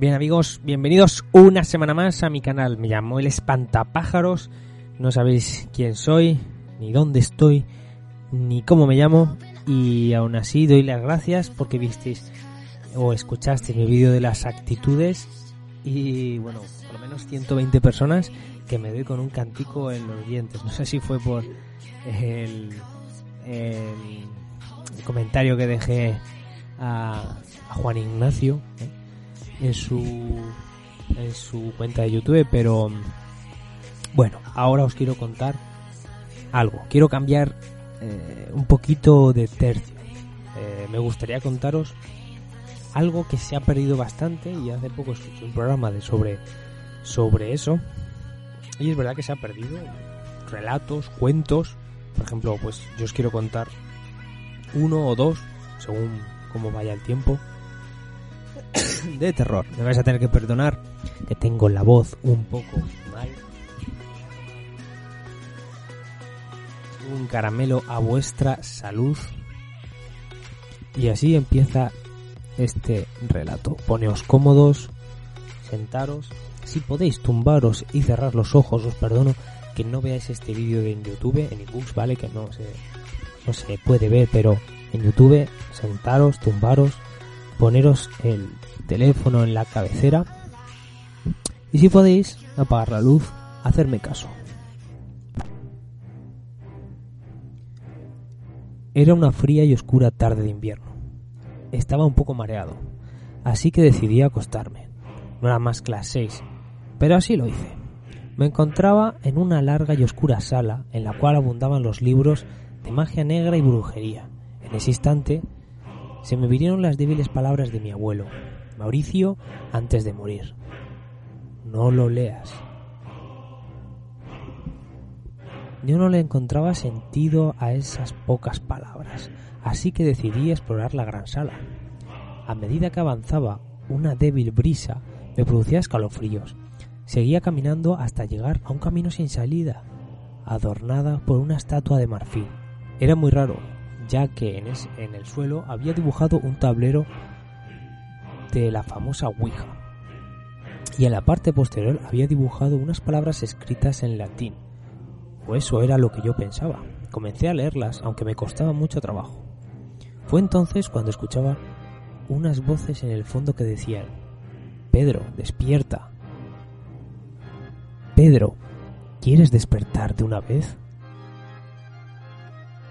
Bien amigos, bienvenidos una semana más a mi canal. Me llamo El Espantapájaros. No sabéis quién soy, ni dónde estoy, ni cómo me llamo. Y aún así doy las gracias porque visteis o escuchasteis mi vídeo de las actitudes. Y bueno, por lo menos 120 personas que me doy con un cantico en los dientes. No sé si fue por el, comentario que dejé a, a Juan Ignacio. ¿eh? En su en su cuenta de YouTube, pero bueno, ahora os quiero contar algo. Quiero cambiar eh, un poquito de tercio. Eh, me gustaría contaros algo que se ha perdido bastante y hace poco escuché un programa de sobre sobre eso y es verdad que se ha perdido relatos, cuentos, por ejemplo, pues yo os quiero contar uno o dos según cómo vaya el tiempo de terror. Me vais a tener que perdonar que tengo la voz un poco mal. Un caramelo a vuestra salud. Y así empieza este relato. Poneos cómodos, sentaros. Si podéis tumbaros y cerrar los ojos, os perdono que no veáis este vídeo en YouTube, en ebooks, ¿vale? Que no se, no se puede ver, pero en YouTube, sentaros, tumbaros, poneros el teléfono en la cabecera y si podéis apagar la luz, hacerme caso. Era una fría y oscura tarde de invierno. Estaba un poco mareado, así que decidí acostarme. No era más que las seis, pero así lo hice. Me encontraba en una larga y oscura sala en la cual abundaban los libros de magia negra y brujería. En ese instante se me vinieron las débiles palabras de mi abuelo, Mauricio, antes de morir. No lo leas. Yo no le encontraba sentido a esas pocas palabras, así que decidí explorar la gran sala. A medida que avanzaba, una débil brisa me producía escalofríos. Seguía caminando hasta llegar a un camino sin salida, adornada por una estatua de marfil. Era muy raro, ya que en, el suelo había dibujado un tablero de la famosa Ouija, y en la parte posterior había dibujado unas palabras escritas en latín, o eso era lo que yo pensaba. Comencé a leerlas, aunque me costaba mucho trabajo. Fue entonces cuando escuchaba unas voces en el fondo que decían, Pedro, despierta. Pedro, ¿quieres despertar de una vez?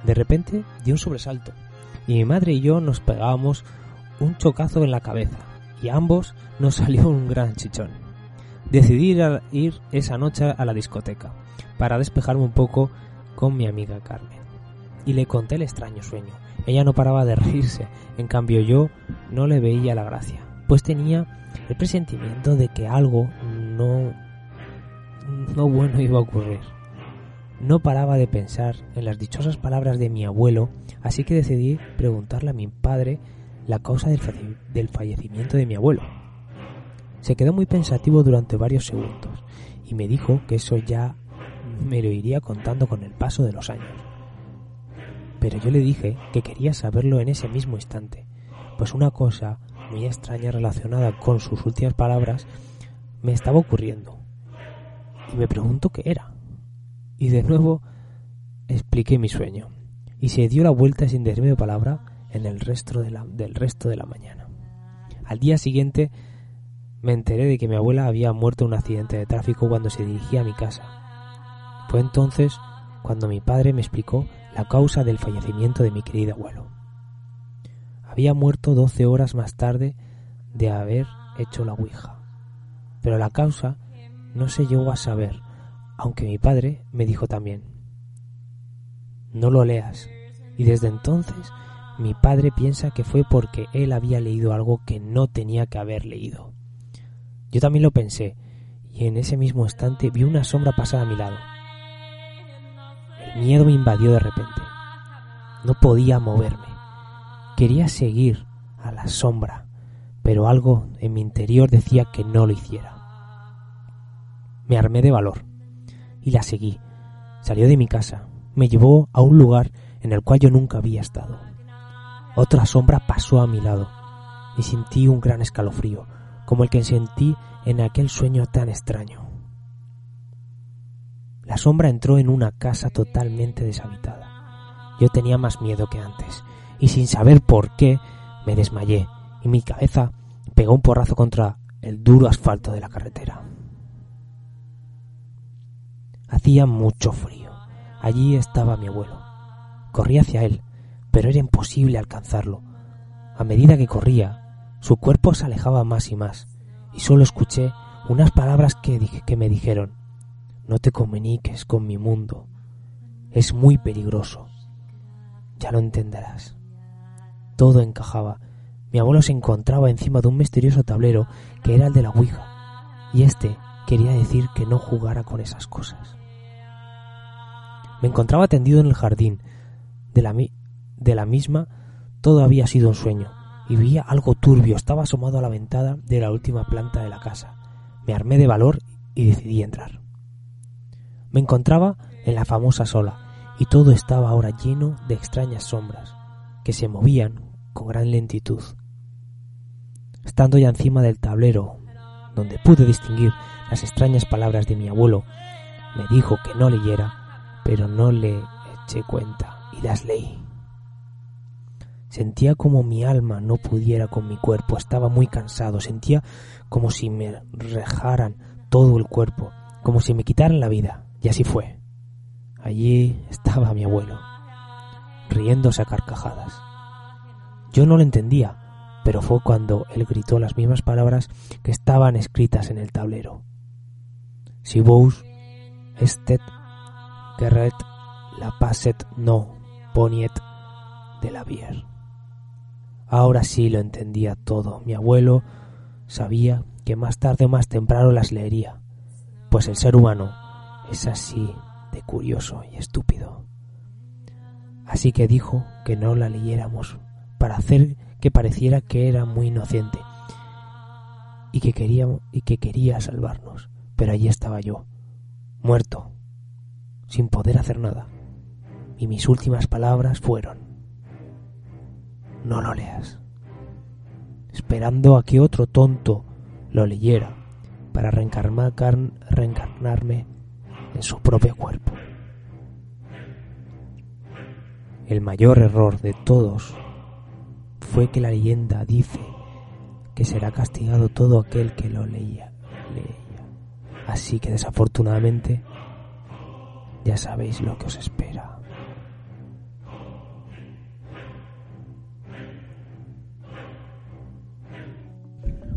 De repente di un sobresalto y mi madre y yo nos pegábamos un chocazo en la cabeza y a ambos nos salió un gran chichón. Decidí ir, esa noche a la discoteca para despejarme un poco con mi amiga Carmen y le conté el extraño sueño. Ella no paraba de reírse, en cambio yo no le veía la gracia, pues tenía el presentimiento de que algo no no bueno iba a ocurrir. No paraba de pensar en las dichosas palabras de mi abuelo, así que decidí preguntarle a mi padre la causa del, fallecimiento de mi abuelo. Se quedó muy pensativo durante varios segundos y me dijo que eso ya me lo iría contando con el paso de los años. Pero yo le dije que quería saberlo en ese mismo instante, pues una cosa muy extraña relacionada con sus últimas palabras me estaba ocurriendo. Y me pregunto qué era y de nuevo expliqué mi sueño, y se dio la vuelta sin decirme palabra en el resto de la, del resto de la mañana. Al día siguiente me enteré de que mi abuela había muerto en un accidente de tráfico cuando se dirigía a mi casa. Fue entonces cuando mi padre me explicó la causa del fallecimiento de mi querido abuelo. Había muerto doce horas más tarde de haber hecho la Ouija, pero la causa no se llegó a saber aunque mi padre me dijo también, no lo leas. Y desde entonces mi padre piensa que fue porque él había leído algo que no tenía que haber leído. Yo también lo pensé, y en ese mismo instante vi una sombra pasar a mi lado. El miedo me invadió de repente. No podía moverme. Quería seguir a la sombra, pero algo en mi interior decía que no lo hiciera. Me armé de valor y la seguí. Salió de mi casa, me llevó a un lugar en el cual yo nunca había estado. Otra sombra pasó a mi lado y sentí un gran escalofrío, como el que sentí en aquel sueño tan extraño. La sombra entró en una casa totalmente deshabitada. Yo tenía más miedo que antes, y sin saber por qué me desmayé, y mi cabeza pegó un porrazo contra el duro asfalto de la carretera. Hacía mucho frío. Allí estaba mi abuelo. Corrí hacia él, pero era imposible alcanzarlo. A medida que corría, su cuerpo se alejaba más y más, y solo escuché unas palabras que, que me dijeron, no te comuniques con mi mundo, es muy peligroso. Ya lo entenderás. Todo encajaba. Mi abuelo se encontraba encima de un misterioso tablero que era el de la Ouija, y este quería decir que no jugara con esas cosas. Me encontraba tendido en el jardín. De la, de la misma todo había sido un sueño, y veía algo turbio. Estaba asomado a la ventana de la última planta de la casa. Me armé de valor y decidí entrar. Me encontraba en la famosa sola, y todo estaba ahora lleno de extrañas sombras, que se movían con gran lentitud. Estando ya encima del tablero, donde pude distinguir las extrañas palabras de mi abuelo, me dijo que no leyera pero no le eché cuenta y las leí. Sentía como mi alma no pudiera con mi cuerpo, estaba muy cansado, sentía como si me rejaran todo el cuerpo, como si me quitaran la vida, y así fue. Allí estaba mi abuelo, riéndose a carcajadas. Yo no lo entendía, pero fue cuando él gritó las mismas palabras que estaban escritas en el tablero. Si vos estet Gerret la paset no poniet de la bier. Ahora sí lo entendía todo. Mi abuelo sabía que más tarde o más temprano las leería, pues el ser humano es así de curioso y estúpido. Así que dijo que no la leyéramos para hacer que pareciera que era muy inocente y que quería, y que quería salvarnos. Pero allí estaba yo, muerto, sin poder hacer nada. Y mis últimas palabras fueron, no lo leas, esperando a que otro tonto lo leyera para reencarnarme en su propio cuerpo. El mayor error de todos fue que la leyenda dice que será castigado todo aquel que lo leía. leía. Así que desafortunadamente ya sabéis lo que os espera.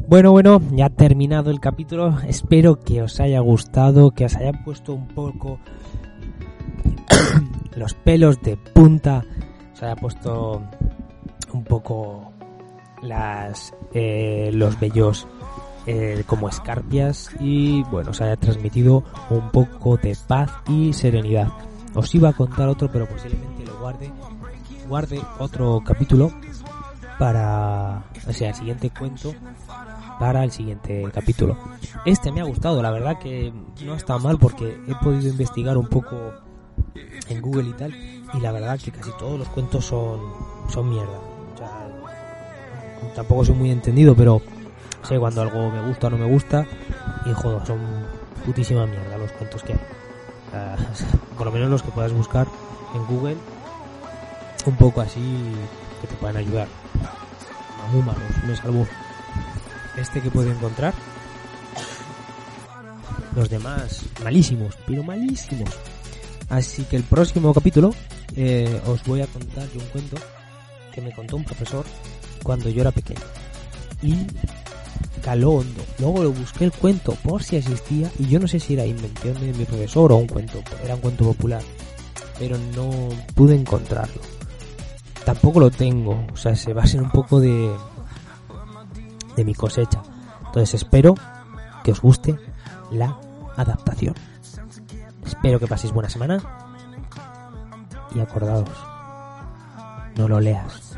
Bueno, bueno, ya ha terminado el capítulo. Espero que os haya gustado, que os haya puesto un poco los pelos de punta, os haya puesto un poco las eh, los bellos eh, como escarpias y bueno, os haya transmitido un poco de paz y serenidad. Os iba a contar otro, pero posiblemente lo guarde, guarde otro capítulo para, o sea, el siguiente cuento para el siguiente capítulo. Este me ha gustado, la verdad que no está mal porque he podido investigar un poco en Google y tal y la verdad que casi todos los cuentos son son mierda. O sea, tampoco soy muy entendido, pero sé cuando algo me gusta o no me gusta y joder, son putísima mierda los cuentos que hay. por lo menos los que puedas buscar en Google, un poco así que te puedan ayudar. Muy malos, me salvo este que puedo encontrar. Los demás, malísimos, pero malísimos. Así que el próximo capítulo eh, os voy a contar un cuento que me contó un profesor cuando yo era pequeño. Y caló hondo. Luego lo busqué el cuento por si existía y yo no sé si era invención de mi profesor o un cuento, era un cuento popular, pero no pude encontrarlo. Tampoco lo tengo, o sea, se basa en un poco de de mi cosecha. Entonces espero que os guste la adaptación. Espero que paséis buena semana y acordaos, no lo leas.